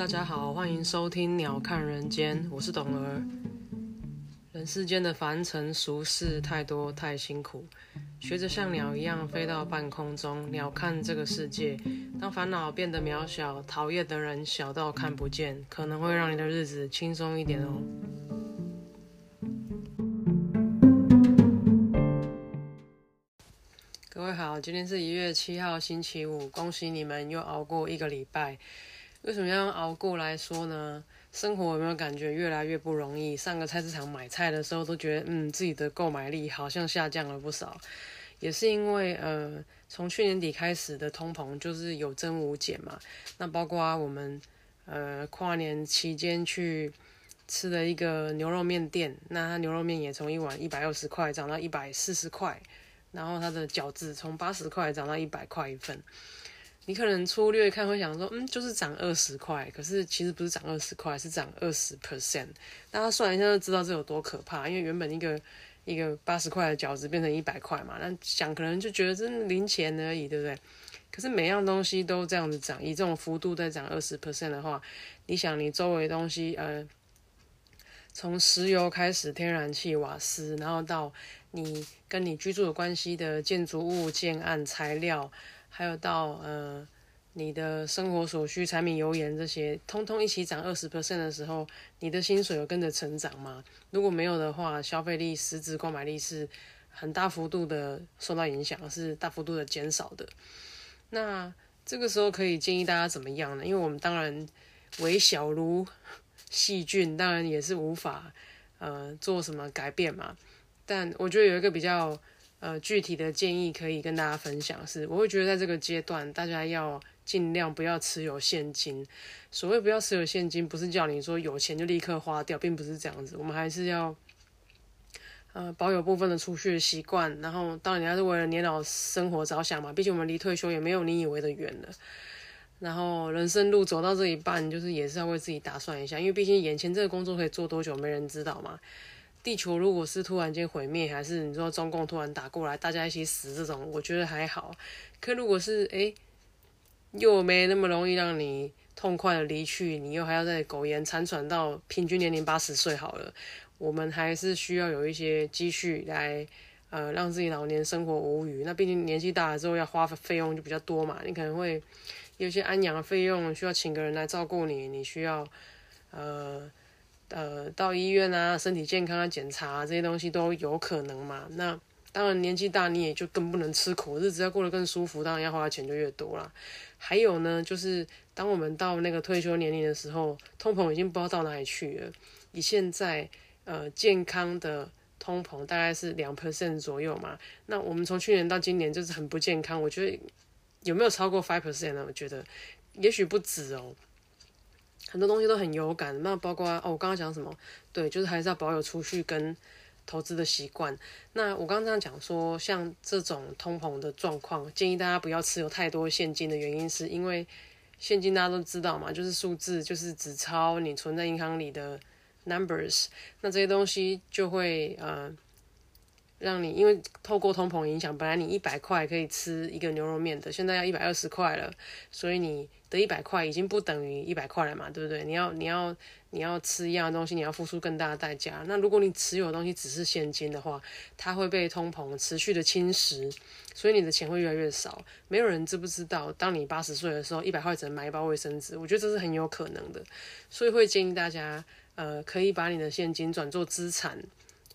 大家好，欢迎收听《鸟看人间》，我是董儿。人世间的凡尘俗事太多太辛苦，学着像鸟一样飞到半空中，鸟看这个世界。当烦恼变得渺小，讨厌的人小到看不见，可能会让你的日子轻松一点哦。各位好，今天是一月七号，星期五，恭喜你们又熬过一个礼拜。为什么要熬过来说呢？生活有没有感觉越来越不容易？上个菜市场买菜的时候，都觉得嗯，自己的购买力好像下降了不少。也是因为呃，从去年底开始的通膨就是有增无减嘛。那包括我们呃跨年期间去吃的一个牛肉面店，那它牛肉面也从一碗一百二十块涨到一百四十块。然后它的饺子从八十块涨到一百块一份，你可能粗略看会想说，嗯，就是涨二十块，可是其实不是涨二十块，是涨二十 percent。大家算一下就知道这有多可怕，因为原本一个一个八十块的饺子变成一百块嘛，那想可能就觉得这零钱而已，对不对？可是每样东西都这样子涨，以这种幅度在涨二十 percent 的话，你想你周围东西，呃，从石油开始，天然气、瓦斯，然后到你跟你居住有关系的建筑物、建案、材料，还有到呃你的生活所需、柴米油盐这些，通通一起涨二十 percent 的时候，你的薪水有跟着成长吗？如果没有的话，消费力、实质购买力是很大幅度的受到影响，是大幅度的减少的。那这个时候可以建议大家怎么样呢？因为我们当然微小如细菌，当然也是无法呃做什么改变嘛。但我觉得有一个比较呃具体的建议可以跟大家分享，是我会觉得在这个阶段，大家要尽量不要持有现金。所谓不要持有现金，不是叫你说有钱就立刻花掉，并不是这样子。我们还是要呃保有部分的储蓄习惯，然后当然你还是为了年老生活着想嘛。毕竟我们离退休也没有你以为的远了。然后人生路走到这一半，就是也是要为自己打算一下，因为毕竟眼前这个工作可以做多久，没人知道嘛。地球如果是突然间毁灭，还是你说中共突然打过来，大家一起死这种，我觉得还好。可如果是哎，又没那么容易让你痛快的离去，你又还要在苟延残喘到平均年龄八十岁好了，我们还是需要有一些积蓄来呃让自己老年生活无虞。那毕竟年纪大了之后要花费用就比较多嘛，你可能会有些安养的费用需要请个人来照顾你，你需要呃。呃，到医院啊，身体健康啊，检查这些东西都有可能嘛。那当然年纪大，你也就更不能吃苦，日子要过得更舒服，当然要花的钱就越多啦。还有呢，就是当我们到那个退休年龄的时候，通膨已经不知道到哪里去了。以现在呃健康的通膨大概是两 percent 左右嘛。那我们从去年到今年就是很不健康，我觉得有没有超过 five percent 呢？我觉得也许不止哦。很多东西都很有感，那包括哦，我刚刚讲什么？对，就是还是要保有储蓄跟投资的习惯。那我刚刚这样讲说，像这种通膨的状况，建议大家不要持有太多现金的原因，是因为现金大家都知道嘛，就是数字，就是纸钞，你存在银行里的 numbers，那这些东西就会呃。让你因为透过通膨影响，本来你一百块可以吃一个牛肉面的，现在要一百二十块了，所以你的一百块已经不等于一百块了嘛，对不对？你要你要你要吃一样的东西，你要付出更大的代价。那如果你持有的东西只是现金的话，它会被通膨持续的侵蚀，所以你的钱会越来越少。没有人知不知道，当你八十岁的时候，一百块只能买一包卫生纸，我觉得这是很有可能的，所以会建议大家，呃，可以把你的现金转做资产。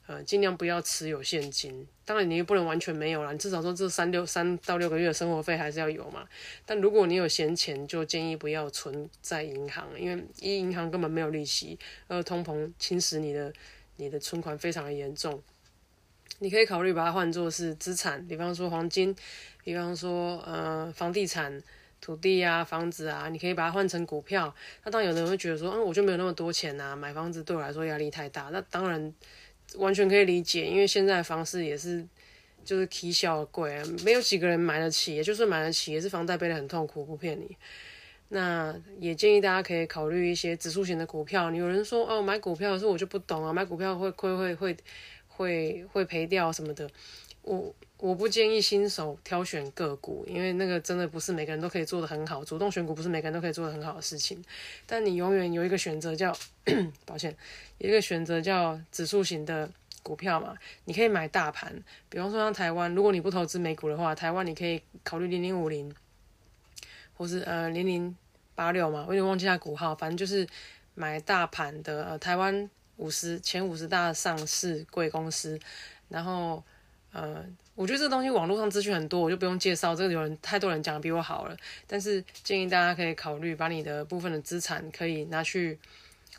呃，尽量不要持有现金，当然你也不能完全没有了，你至少说这三六三到六个月的生活费还是要有嘛。但如果你有闲钱，就建议不要存在银行，因为一银行根本没有利息，二通膨侵蚀你的你的存款非常的严重。你可以考虑把它换作是资产，比方说黄金，比方说呃房地产、土地啊、房子啊，你可以把它换成股票。那当然有人会觉得说，嗯，我就没有那么多钱啊，买房子对我来说压力太大。那当然。完全可以理解，因为现在的房市也是就是奇小贵，没有几个人买得起，也就是买得起，也是房贷背得很痛苦，不骗你。那也建议大家可以考虑一些指数型的股票。有人说哦，买股票的时候我就不懂啊，买股票会亏会会会会赔掉什么的。我我不建议新手挑选个股，因为那个真的不是每个人都可以做得很好。主动选股不是每个人都可以做得很好的事情。但你永远有一个选择叫，抱歉，有一个选择叫指数型的股票嘛。你可以买大盘，比方说像台湾，如果你不投资美股的话，台湾你可以考虑零零五零，或是呃零零八六嘛，我有点忘记它股号，反正就是买大盘的台湾五十前五十大上市贵公司，然后。呃，我觉得这东西网络上资讯很多，我就不用介绍。这个有人太多人讲比我好了，但是建议大家可以考虑把你的部分的资产可以拿去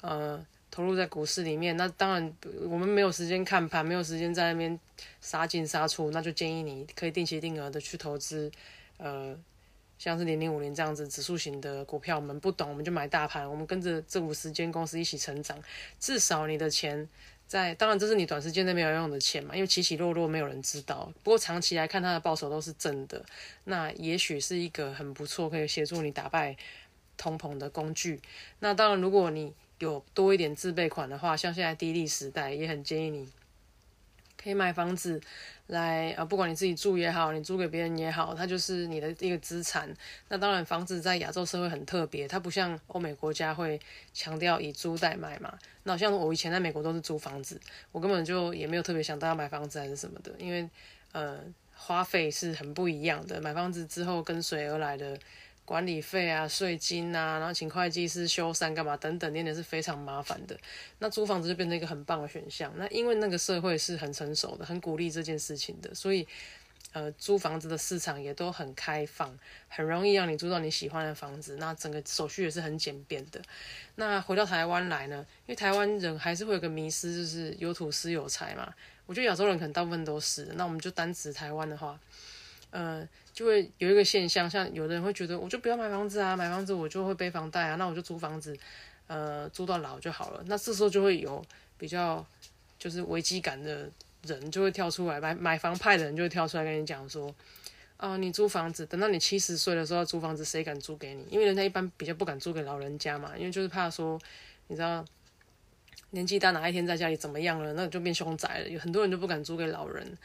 呃投入在股市里面。那当然我们没有时间看盘，没有时间在那边杀进杀出，那就建议你可以定期定额的去投资，呃，像是零零五零这样子指数型的股票。我们不懂，我们就买大盘，我们跟着这五十间公司一起成长，至少你的钱。在当然，这是你短时间内没有用的钱嘛，因为起起落落没有人知道。不过长期来看，它的报酬都是正的，那也许是一个很不错可以协助你打败通膨的工具。那当然，如果你有多一点自备款的话，像现在低利时代，也很建议你可以买房子。来啊，不管你自己住也好，你租给别人也好，它就是你的一个资产。那当然，房子在亚洲社会很特别，它不像欧美国家会强调以租代买嘛。那像我以前在美国都是租房子，我根本就也没有特别想到要买房子还是什么的，因为呃花费是很不一样的。买房子之后跟随而来的。管理费啊、税金啊，然后请会计师修缮干嘛等等，那点是非常麻烦的。那租房子就变成一个很棒的选项。那因为那个社会是很成熟的，很鼓励这件事情的，所以呃，租房子的市场也都很开放，很容易让你租到你喜欢的房子。那整个手续也是很简便的。那回到台湾来呢，因为台湾人还是会有个迷失，就是有土司有财嘛。我觉得亚洲人可能大部分都是。那我们就单指台湾的话。呃，就会有一个现象，像有的人会觉得，我就不要买房子啊，买房子我就会背房贷啊，那我就租房子，呃，租到老就好了。那这时候就会有比较就是危机感的人就会跳出来，买买房派的人就会跳出来跟你讲说，啊，你租房子，等到你七十岁的时候租房子，谁敢租给你？因为人家一般比较不敢租给老人家嘛，因为就是怕说，你知道。年纪大哪一天在家里怎么样了，那就变凶宅了。有很多人就不敢租给老人，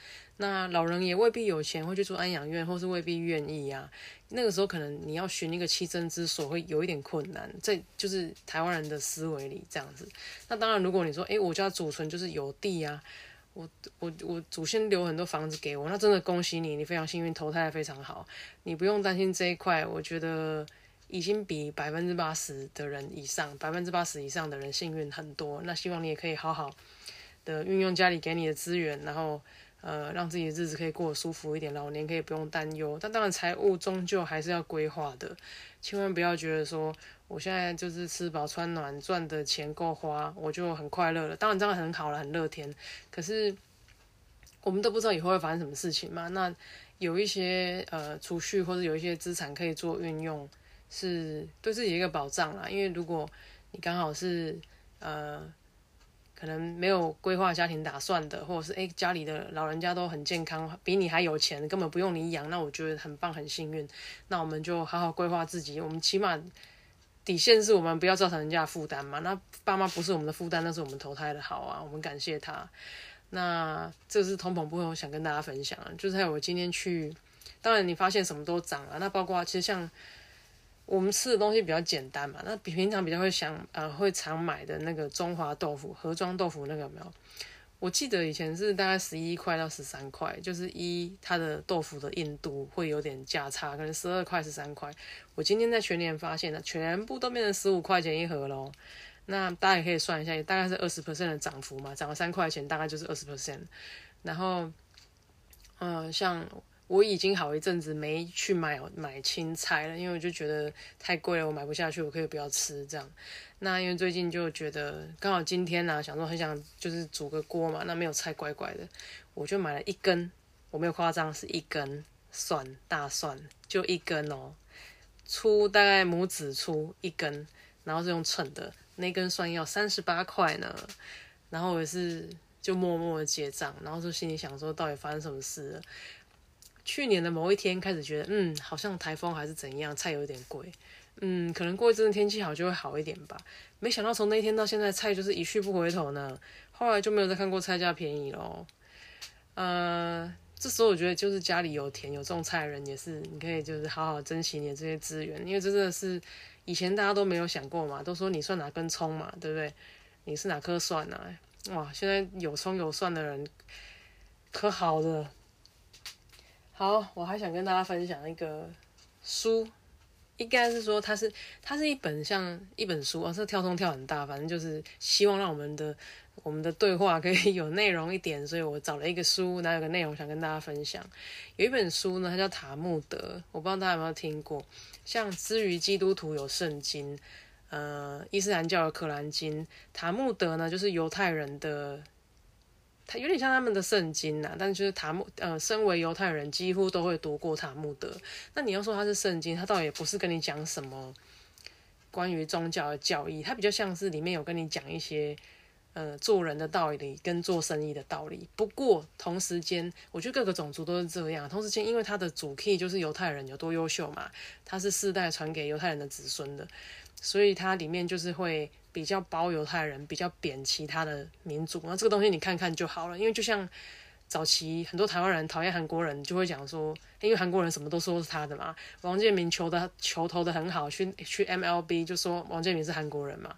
那老人也未必有钱会去住安养院，或是未必愿意呀。那个时候可能你要寻一个栖身之所会有一点困难，这就是台湾人的思维里这样子。那当然，如果你说，诶，我家祖存就是有地啊，我我我祖先留很多房子给我，那真的恭喜你，你非常幸运，投胎非常好，你不用担心这一块。我觉得。已经比百分之八十的人以上，百分之八十以上的人幸运很多。那希望你也可以好好的运用家里给你的资源，然后呃，让自己的日子可以过得舒服一点，老年可以不用担忧。但当然，财务终究还是要规划的，千万不要觉得说我现在就是吃饱穿暖，赚的钱够花，我就很快乐了。当然这样很好了，很乐天。可是我们都不知道以后会发生什么事情嘛。那有一些呃储蓄或者有一些资产可以做运用。是对自己一个保障啦，因为如果你刚好是呃，可能没有规划家庭打算的，或者是诶家里的老人家都很健康，比你还有钱，根本不用你养，那我觉得很棒很幸运。那我们就好好规划自己，我们起码底线是我们不要造成人家负担嘛。那爸妈不是我们的负担，那是我们投胎的好啊，我们感谢他。那这是通膨部分，我想跟大家分享，就是还有我今天去，当然你发现什么都涨了，那包括其实像。我们吃的东西比较简单嘛，那比平常比较会想呃会常买的那个中华豆腐盒装豆腐那个有没有？我记得以前是大概十一块到十三块，就是一它的豆腐的硬度会有点价差，可能十二块十三块。我今天在全年发现了，全部都变成十五块钱一盒喽。那大家也可以算一下，大概是二十 percent 的涨幅嘛，涨了三块钱，大概就是二十 percent。然后，嗯，像。我已经好一阵子没去买买青菜了，因为我就觉得太贵了，我买不下去，我可以不要吃这样。那因为最近就觉得刚好今天呢，想说很想就是煮个锅嘛，那没有菜怪怪的，我就买了一根，我没有夸张，是一根蒜大蒜，就一根哦，粗大概拇指粗一根，然后是用称的，那根蒜要三十八块呢，然后我也是就默默的结账，然后就心里想说到底发生什么事了。去年的某一天开始觉得，嗯，好像台风还是怎样，菜有点贵，嗯，可能过一阵天气好就会好一点吧。没想到从那一天到现在，菜就是一去不回头呢。后来就没有再看过菜价便宜喽。呃，这时候我觉得就是家里有田有种菜的人也是，你可以就是好好珍惜你的这些资源，因为这真的是以前大家都没有想过嘛，都说你算哪根葱嘛，对不对？你是哪颗蒜啊？哇，现在有葱有蒜的人可好了。好，我还想跟大家分享一个书，应该是说它是它是一本像一本书啊，这跳通跳很大，反正就是希望让我们的我们的对话可以有内容一点，所以我找了一个书，然后有个内容想跟大家分享。有一本书呢，它叫塔木德，我不知道大家有没有听过。像之于基督徒有圣经，呃，伊斯兰教有可兰经，塔木德呢就是犹太人的。它有点像他们的圣经呐，但就是塔木呃，身为犹太人，几乎都会读过塔木德。那你要说它是圣经，它倒也不是跟你讲什么关于宗教的教义，它比较像是里面有跟你讲一些呃做人的道理跟做生意的道理。不过同时间，我觉得各个种族都是这样。同时间，因为它的主 key 就是犹太人有多优秀嘛，它是世代传给犹太人的子孙的，所以它里面就是会。比较包犹太人，比较贬其他的民族，那这个东西你看看就好了。因为就像早期很多台湾人讨厌韩国人，就会讲说，因为韩国人什么都说是他的嘛。王建民球的球投的很好，去去 MLB 就说王建民是韩国人嘛。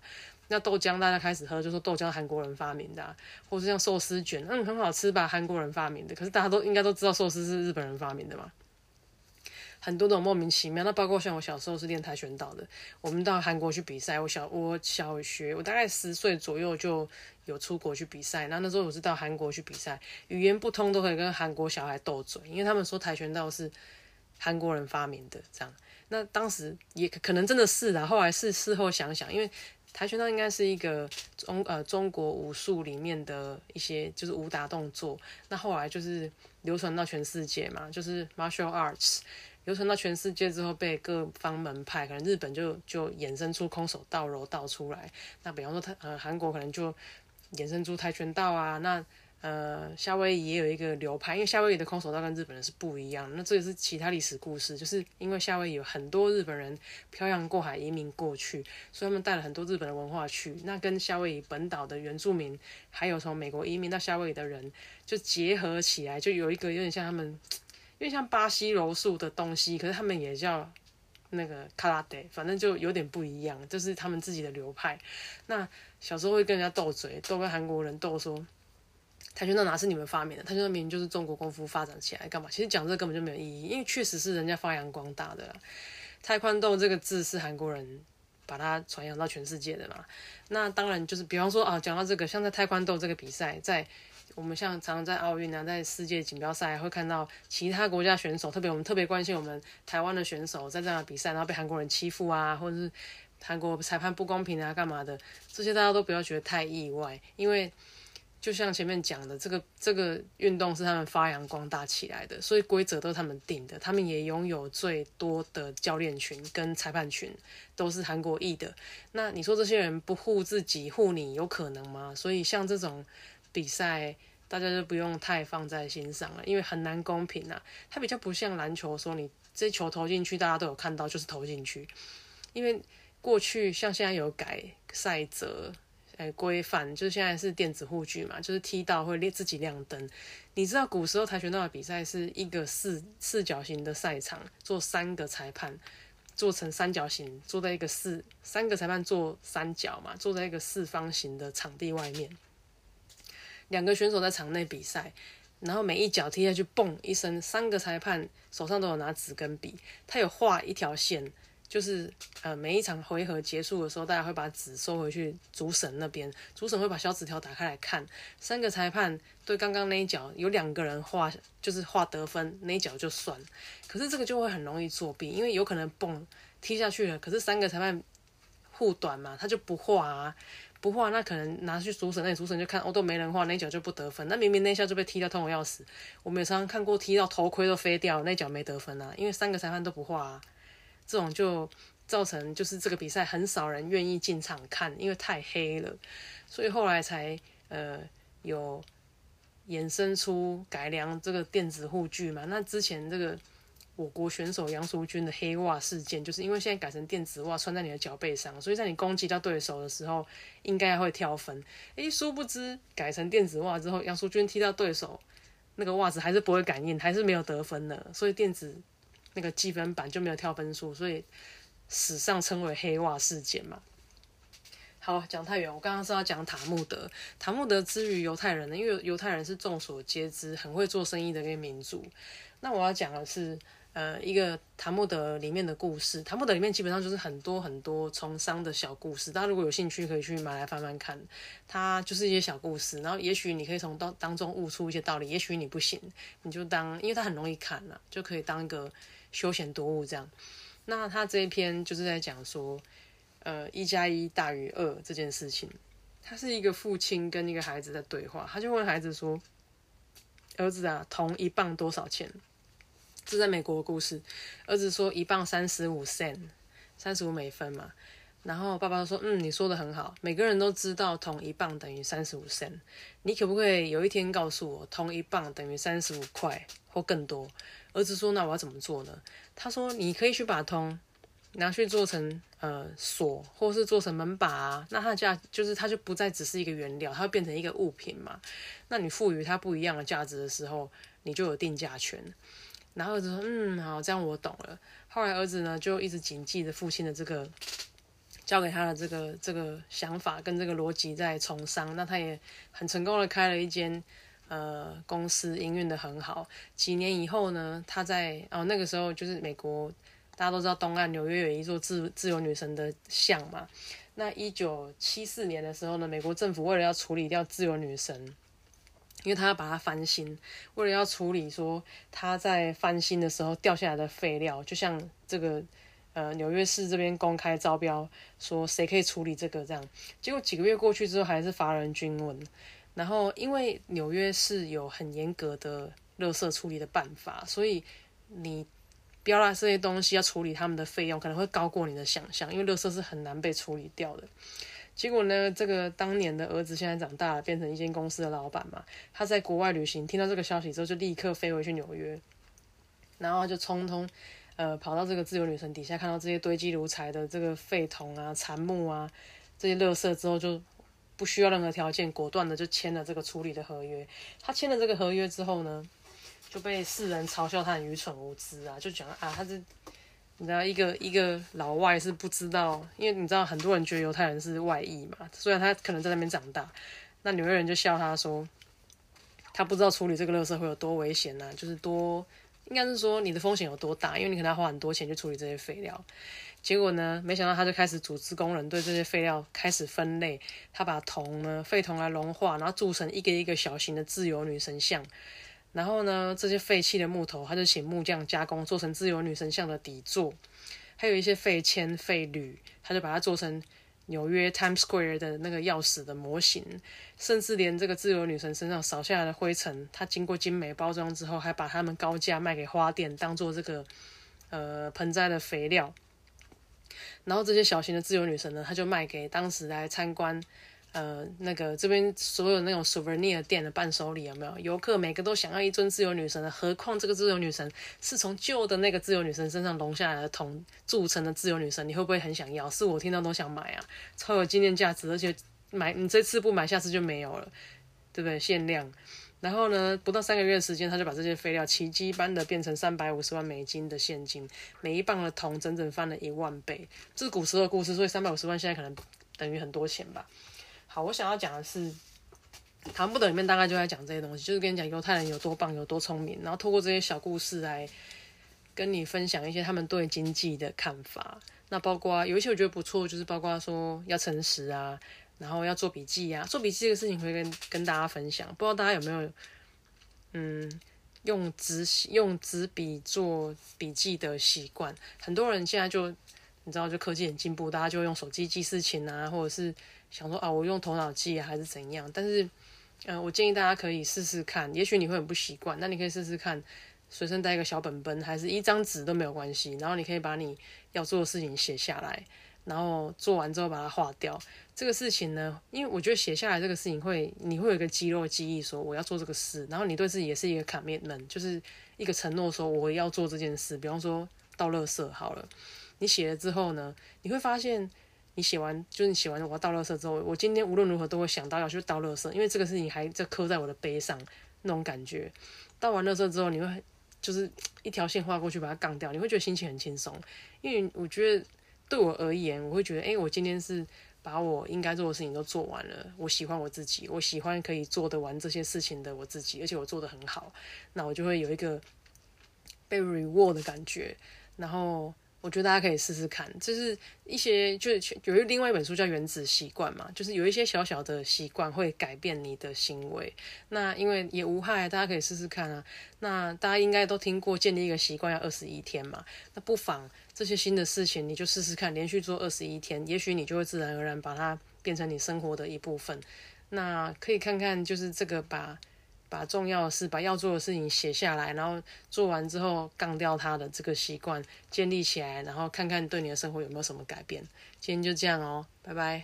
那豆浆大家开始喝，就说豆浆韩国人发明的，或是像寿司卷，嗯，很好吃吧，韩国人发明的。可是大家都应该都知道寿司是日本人发明的嘛。很多种莫名其妙，那包括像我小时候是练跆拳道的，我们到韩国去比赛。我小我小学，我大概十岁左右就有出国去比赛。那那时候我是到韩国去比赛，语言不通都可以跟韩国小孩斗嘴，因为他们说跆拳道是韩国人发明的。这样，那当时也可能真的是啦。后来是事后想想，因为跆拳道应该是一个中呃中国武术里面的一些就是武打动作，那后来就是流传到全世界嘛，就是 martial arts。流传到全世界之后，被各方门派，可能日本就就衍生出空手道、柔道出来。那比方说，他呃韩国可能就衍生出跆拳道啊。那呃夏威夷也有一个流派，因为夏威夷的空手道跟日本人是不一样。那这也是其他历史故事，就是因为夏威夷有很多日本人漂洋过海移民过去，所以他们带了很多日本的文化去。那跟夏威夷本岛的原住民，还有从美国移民到夏威夷的人，就结合起来，就有一个有点像他们。因为像巴西柔术的东西，可是他们也叫那个卡拉德，反正就有点不一样，就是他们自己的流派。那小时候会跟人家斗嘴，斗跟韩国人斗说，跆拳道哪是你们发明的？跆拳道明明就是中国功夫发展起来，干嘛？其实讲这根本就没有意义，因为确实是人家发扬光大的。泰宽斗这个字是韩国人把它传扬到全世界的嘛？那当然就是，比方说啊，讲到这个，像在泰宽斗这个比赛，在。我们像常常在奥运啊，在世界锦标赛会看到其他国家选手，特别我们特别关心我们台湾的选手在这样的比赛，然后被韩国人欺负啊，或者是韩国裁判不公平啊，干嘛的？这些大家都不要觉得太意外，因为就像前面讲的，这个这个运动是他们发扬光大起来的，所以规则都是他们定的，他们也拥有最多的教练群跟裁判群，都是韩国裔的。那你说这些人不护自己护你，有可能吗？所以像这种。比赛大家就不用太放在心上了，因为很难公平啊。它比较不像篮球，说你这球投进去，大家都有看到，就是投进去。因为过去像现在有改赛则，哎规范，就是现在是电子护具嘛，就是踢到会自己亮灯。你知道古时候跆拳道的比赛是一个四四角形的赛场，做三个裁判，做成三角形，坐在一个四三个裁判做三角嘛，坐在一个四方形的场地外面。两个选手在场内比赛，然后每一脚踢下去，嘣一声，三个裁判手上都有拿纸跟笔，他有画一条线，就是呃每一场回合结束的时候，大家会把纸收回去主审那边，主审会把小纸条打开来看，三个裁判对刚刚那一脚有两个人画，就是画得分那一脚就算，可是这个就会很容易作弊，因为有可能嘣踢下去了，可是三个裁判护短嘛，他就不画啊。不画，那可能拿去主审，那主审就看哦，都没人画，那脚就不得分。那明明那一下就被踢到痛的要死。我们也常常看过踢到头盔都飞掉，那脚没得分啊，因为三个裁判都不画啊。这种就造成就是这个比赛很少人愿意进场看，因为太黑了。所以后来才呃有衍生出改良这个电子护具嘛。那之前这个。我国选手杨淑君的黑袜事件，就是因为现在改成电子袜穿在你的脚背上，所以在你攻击到对手的时候，应该会跳分。诶，殊不知改成电子袜之后，杨淑君踢到对手那个袜子还是不会感应，还是没有得分的，所以电子那个积分板就没有跳分数，所以史上称为黑袜事件嘛。好，讲太远，我刚刚是要讲塔木德。塔木德之于犹太人呢，因为犹太人是众所皆知很会做生意的一个民族。那我要讲的是，呃，一个塔木德里面的故事。塔木德里面基本上就是很多很多从商的小故事，大家如果有兴趣可以去买来翻翻看。它就是一些小故事，然后也许你可以从当当中悟出一些道理，也许你不行，你就当，因为它很容易看了，就可以当一个休闲读物这样。那他这一篇就是在讲说。呃，一加一大于二这件事情，他是一个父亲跟一个孩子的对话，他就问孩子说：“儿子啊，铜一磅多少钱？”这在美国的故事，儿子说一磅三十五 cent，三十五美分嘛。然后爸爸说：“嗯，你说的很好，每个人都知道铜一磅等于三十五 cent，你可不可以有一天告诉我，铜一磅等于三十五块或更多？”儿子说：“那我要怎么做呢？”他说：“你可以去把铜。”拿去做成呃锁，或是做成门把啊，那它价就是它就不再只是一个原料，它会变成一个物品嘛。那你赋予它不一样的价值的时候，你就有定价权。然后儿子说：“嗯，好，这样我懂了。”后来儿子呢就一直谨记着父亲的这个教给他的这个这个想法跟这个逻辑在从商。那他也很成功的开了一间呃公司，营运的很好。几年以后呢，他在哦那个时候就是美国。大家都知道东岸纽约有一座自自由女神的像嘛？那一九七四年的时候呢，美国政府为了要处理掉自由女神，因为他要把它翻新，为了要处理说他在翻新的时候掉下来的废料，就像这个呃纽约市这边公开招标说谁可以处理这个这样，结果几个月过去之后还是乏人均文。然后因为纽约市有很严格的垃圾处理的办法，所以你。标了这些东西要处理他们的费用可能会高过你的想象，因为垃圾是很难被处理掉的。结果呢，这个当年的儿子现在长大了，变成一间公司的老板嘛。他在国外旅行，听到这个消息之后，就立刻飞回去纽约，然后就匆匆呃跑到这个自由女神底下，看到这些堆积如柴的这个废铜啊、残木啊这些垃圾之后，就不需要任何条件，果断的就签了这个处理的合约。他签了这个合约之后呢？就被世人嘲笑他很愚蠢无知啊，就讲啊，他是你知道一个一个老外是不知道，因为你知道很多人觉得犹太人是外裔嘛，虽然他可能在那边长大，那纽约人就笑他说，他不知道处理这个垃圾会有多危险呐，就是多应该是说你的风险有多大，因为你可能要花很多钱去处理这些废料。结果呢，没想到他就开始组织工人对这些废料开始分类，他把铜呢废铜来融化，然后铸成一个一个小型的自由女神像。然后呢，这些废弃的木头，他就请木匠加工，做成自由女神像的底座。还有一些废铅、废铝，他就把它做成纽约 Times Square 的那个钥匙的模型。甚至连这个自由女神身上扫下来的灰尘，他经过精美包装之后，还把它们高价卖给花店，当做这个呃盆栽的肥料。然后这些小型的自由女神呢，他就卖给当时来参观。呃，那个这边所有那种 souvenir 店的伴手礼有没有？游客每个都想要一尊自由女神的，何况这个自由女神是从旧的那个自由女神身上融下来的铜铸成的自由女神，你会不会很想要？是我听到都想买啊，超有纪念价值，而且买你这次不买，下次就没有了，对不对？限量。然后呢，不到三个月的时间，他就把这些废料奇迹般的变成三百五十万美金的现金，每一磅的铜整整翻了一万倍。这是古时候的故事，所以三百五十万现在可能等于很多钱吧。好，我想要讲的是，唐不德里面大概就在讲这些东西，就是跟你讲犹太人有多棒、有多聪明，然后透过这些小故事来跟你分享一些他们对经济的看法。那包括有一些我觉得不错，就是包括说要诚实啊，然后要做笔记啊，做笔记这个事情会跟跟大家分享。不知道大家有没有嗯用纸用纸笔做笔记的习惯？很多人现在就你知道，就科技很进步，大家就用手机记事情啊，或者是。想说啊，我用头脑记还是怎样？但是，嗯，我建议大家可以试试看。也许你会很不习惯，那你可以试试看，随身带一个小本本，还是一张纸都没有关系。然后你可以把你要做的事情写下来，然后做完之后把它划掉。这个事情呢，因为我觉得写下来这个事情会，你会有一个肌肉记忆，说我要做这个事。然后你对自己也是一个 commitment，就是一个承诺，说我要做这件事。比方说倒垃圾好了，你写了之后呢，你会发现。你写完就是你写完我要倒垃圾之后，我今天无论如何都会想到要去倒垃圾，因为这个事情还在刻在我的碑上，那种感觉。倒完垃圾之后，你会就是一条线画过去把它杠掉，你会觉得心情很轻松。因为我觉得对我而言，我会觉得，哎，我今天是把我应该做的事情都做完了。我喜欢我自己，我喜欢可以做得完这些事情的我自己，而且我做的很好，那我就会有一个被 reward 的感觉，然后。我觉得大家可以试试看，就是一些就是有另外一本书叫《原子习惯》嘛，就是有一些小小的习惯会改变你的行为。那因为也无害，大家可以试试看啊。那大家应该都听过建立一个习惯要二十一天嘛，那不妨这些新的事情你就试试看，连续做二十一天，也许你就会自然而然把它变成你生活的一部分。那可以看看就是这个把。把重要的事、把要做的事情写下来，然后做完之后，杠掉它的这个习惯建立起来，然后看看对你的生活有没有什么改变。今天就这样哦，拜拜。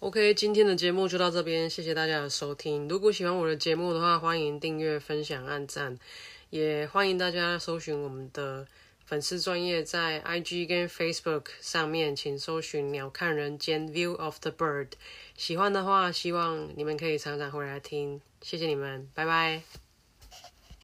OK，今天的节目就到这边，谢谢大家的收听。如果喜欢我的节目的话，欢迎订阅、分享、按赞，也欢迎大家搜寻我们的。粉丝专业在 IG 跟 Facebook 上面，请搜寻“鸟看人间 View of the Bird”。喜欢的话，希望你们可以常常回来听。谢谢你们，拜拜。